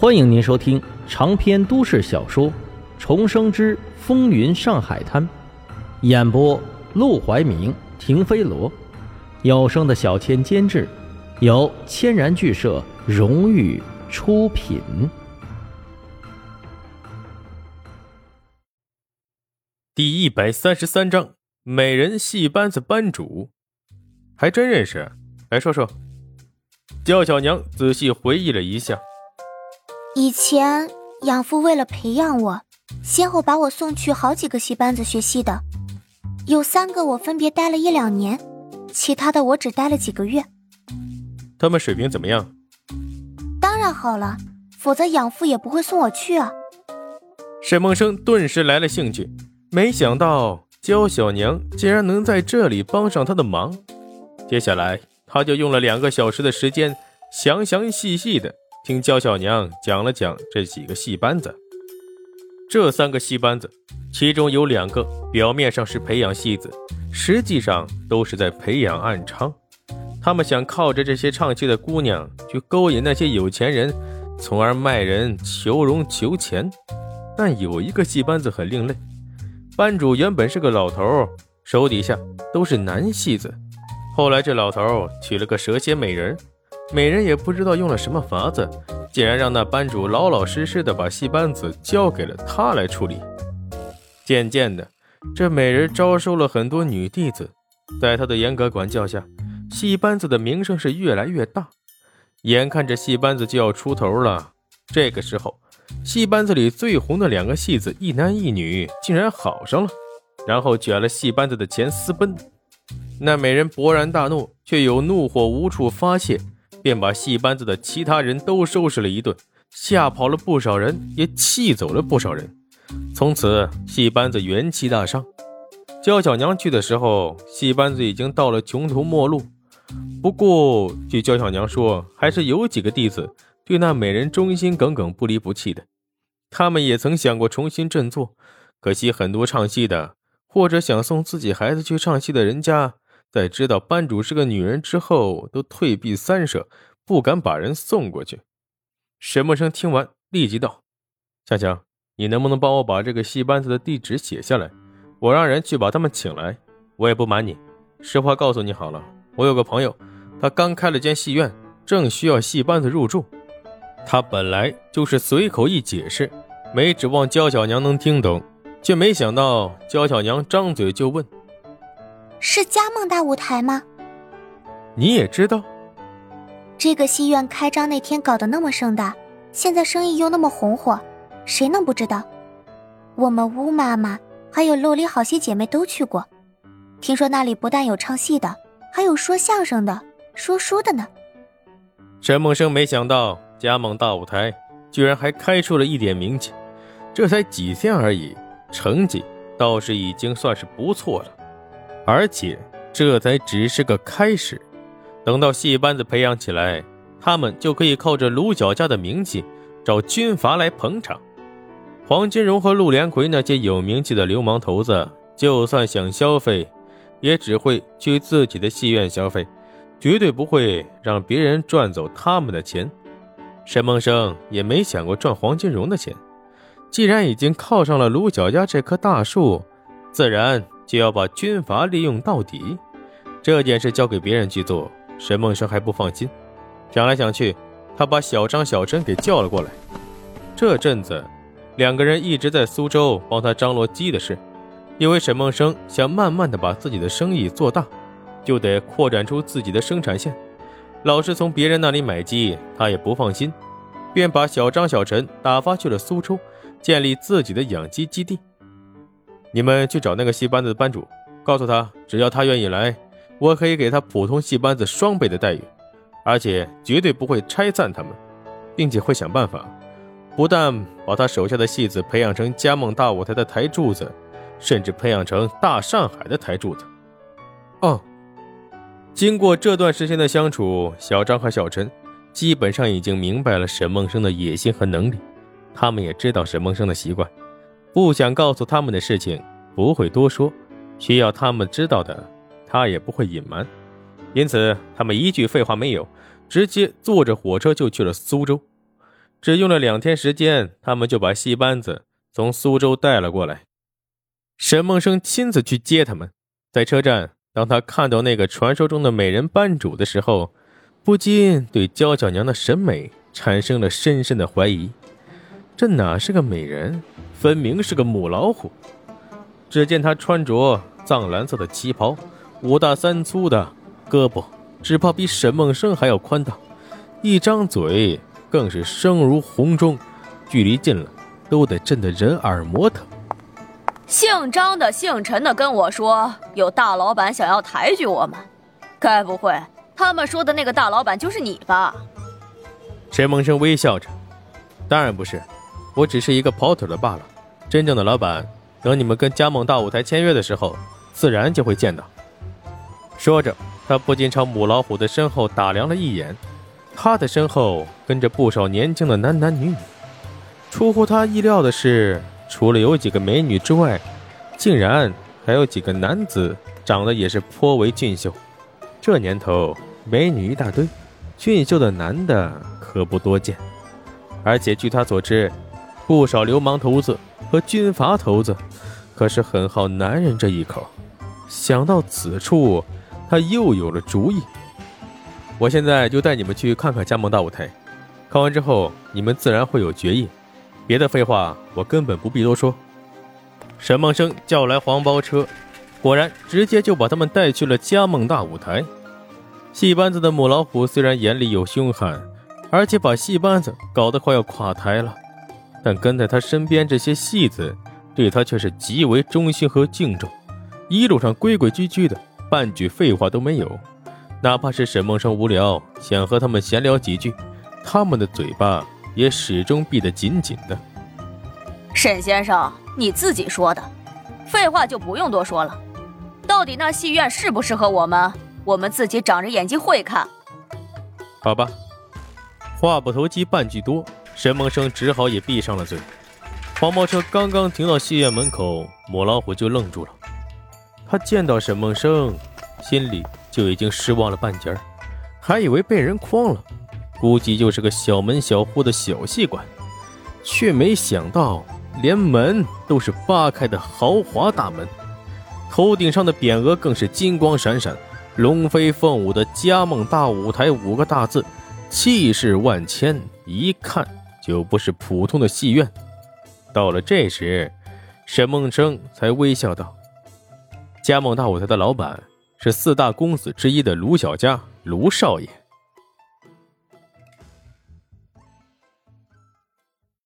欢迎您收听长篇都市小说《重生之风云上海滩》，演播：陆怀明、停飞罗，有声的小千监制，由千然剧社荣誉出品。第一百三十三章：美人戏班子班主，还真认识？来说说。焦小娘仔细回忆了一下。以前养父为了培养我，先后把我送去好几个戏班子学戏的，有三个我分别待了一两年，其他的我只待了几个月。他们水平怎么样？当然好了，否则养父也不会送我去啊。沈梦生顿时来了兴趣，没想到焦小娘竟然能在这里帮上他的忙。接下来他就用了两个小时的时间，详详细细的。听焦小娘讲了讲这几个戏班子，这三个戏班子，其中有两个表面上是培养戏子，实际上都是在培养暗娼。他们想靠着这些唱戏的姑娘去勾引那些有钱人，从而卖人求荣求钱。但有一个戏班子很另类，班主原本是个老头，手底下都是男戏子。后来这老头娶了个蛇蝎美人。美人也不知道用了什么法子，竟然让那班主老老实实的把戏班子交给了他来处理。渐渐的，这美人招收了很多女弟子，在他的严格管教下，戏班子的名声是越来越大。眼看着戏班子就要出头了，这个时候，戏班子里最红的两个戏子，一男一女，竟然好上了，然后卷了戏班子的钱私奔。那美人勃然大怒，却有怒火无处发泄。便把戏班子的其他人都收拾了一顿，吓跑了不少人，也气走了不少人。从此，戏班子元气大伤。焦小娘去的时候，戏班子已经到了穷途末路。不过，据焦小娘说，还是有几个弟子对那美人忠心耿耿、不离不弃的。他们也曾想过重新振作，可惜很多唱戏的，或者想送自己孩子去唱戏的人家。在知道班主是个女人之后，都退避三舍，不敢把人送过去。沈默生听完，立即道：“强强，你能不能帮我把这个戏班子的地址写下来？我让人去把他们请来。我也不瞒你，实话告诉你好了，我有个朋友，他刚开了间戏院，正需要戏班子入住。他本来就是随口一解释，没指望焦小娘能听懂，却没想到焦小娘张嘴就问。”是嘉梦大舞台吗？你也知道，这个戏院开张那天搞得那么盛大，现在生意又那么红火，谁能不知道？我们乌妈妈还有陆里好些姐妹都去过，听说那里不但有唱戏的，还有说相声的、说书的呢。陈梦生没想到嘉梦大舞台居然还开出了一点名气，这才几天而已，成绩倒是已经算是不错了。而且这才只是个开始，等到戏班子培养起来，他们就可以靠着卢小家的名气找军阀来捧场。黄金荣和陆连魁那些有名气的流氓头子，就算想消费，也只会去自己的戏院消费，绝对不会让别人赚走他们的钱。沈梦生也没想过赚黄金荣的钱，既然已经靠上了卢小家这棵大树，自然。就要把军阀利用到底，这件事交给别人去做，沈梦生还不放心。想来想去，他把小张、小陈给叫了过来。这阵子，两个人一直在苏州帮他张罗鸡的事，因为沈梦生想慢慢的把自己的生意做大，就得扩展出自己的生产线。老是从别人那里买鸡，他也不放心，便把小张、小陈打发去了苏州，建立自己的养鸡基地。你们去找那个戏班子的班主，告诉他，只要他愿意来，我可以给他普通戏班子双倍的待遇，而且绝对不会拆散他们，并且会想办法，不但把他手下的戏子培养成嘉梦大舞台的台柱子，甚至培养成大上海的台柱子。哦，经过这段时间的相处，小张和小陈基本上已经明白了沈梦生的野心和能力，他们也知道沈梦生的习惯。不想告诉他们的事情，不会多说；需要他们知道的，他也不会隐瞒。因此，他们一句废话没有，直接坐着火车就去了苏州。只用了两天时间，他们就把戏班子从苏州带了过来。沈梦生亲自去接他们，在车站，当他看到那个传说中的美人班主的时候，不禁对娇小娘的审美产生了深深的怀疑。这哪是个美人，分明是个母老虎。只见他穿着藏蓝色的旗袍，五大三粗的胳膊，只怕比沈梦生还要宽大，一张嘴更是声如洪钟，距离近了都得震得人耳膜疼。姓张的、姓陈的跟我说，有大老板想要抬举我们，该不会他们说的那个大老板就是你吧？沈梦生微笑着，当然不是。我只是一个跑腿的罢了，真正的老板，等你们跟加盟大舞台签约的时候，自然就会见到。说着，他不禁朝母老虎的身后打量了一眼，他的身后跟着不少年轻的男男女女。出乎他意料的是，除了有几个美女之外，竟然还有几个男子长得也是颇为俊秀。这年头，美女一大堆，俊秀的男的可不多见。而且据他所知，不少流氓头子和军阀头子，可是很好男人这一口。想到此处，他又有了主意。我现在就带你们去看看加盟大舞台，看完之后你们自然会有决议。别的废话我根本不必多说。沈梦生叫来黄包车，果然直接就把他们带去了加盟大舞台。戏班子的母老虎虽然眼里有凶悍，而且把戏班子搞得快要垮台了。但跟在他身边这些戏子，对他却是极为忠心和敬重，一路上规规矩矩的，半句废话都没有。哪怕是沈梦生无聊，想和他们闲聊几句，他们的嘴巴也始终闭得紧紧的。沈先生，你自己说的，废话就不用多说了。到底那戏院适不适合我们，我们自己长着眼睛会看。好吧，话不投机半句多。沈梦生只好也闭上了嘴。黄包车刚刚停到戏院门口，母老虎就愣住了。他见到沈梦生，心里就已经失望了半截儿，还以为被人诓了，估计就是个小门小户的小戏馆，却没想到连门都是扒开的豪华大门，头顶上的匾额更是金光闪闪，“龙飞凤舞的嘉梦大舞台”五个大字，气势万千，一看。又不是普通的戏院。到了这时，沈梦生才微笑道：“加盟大舞台的老板是四大公子之一的卢小家，卢少爷。”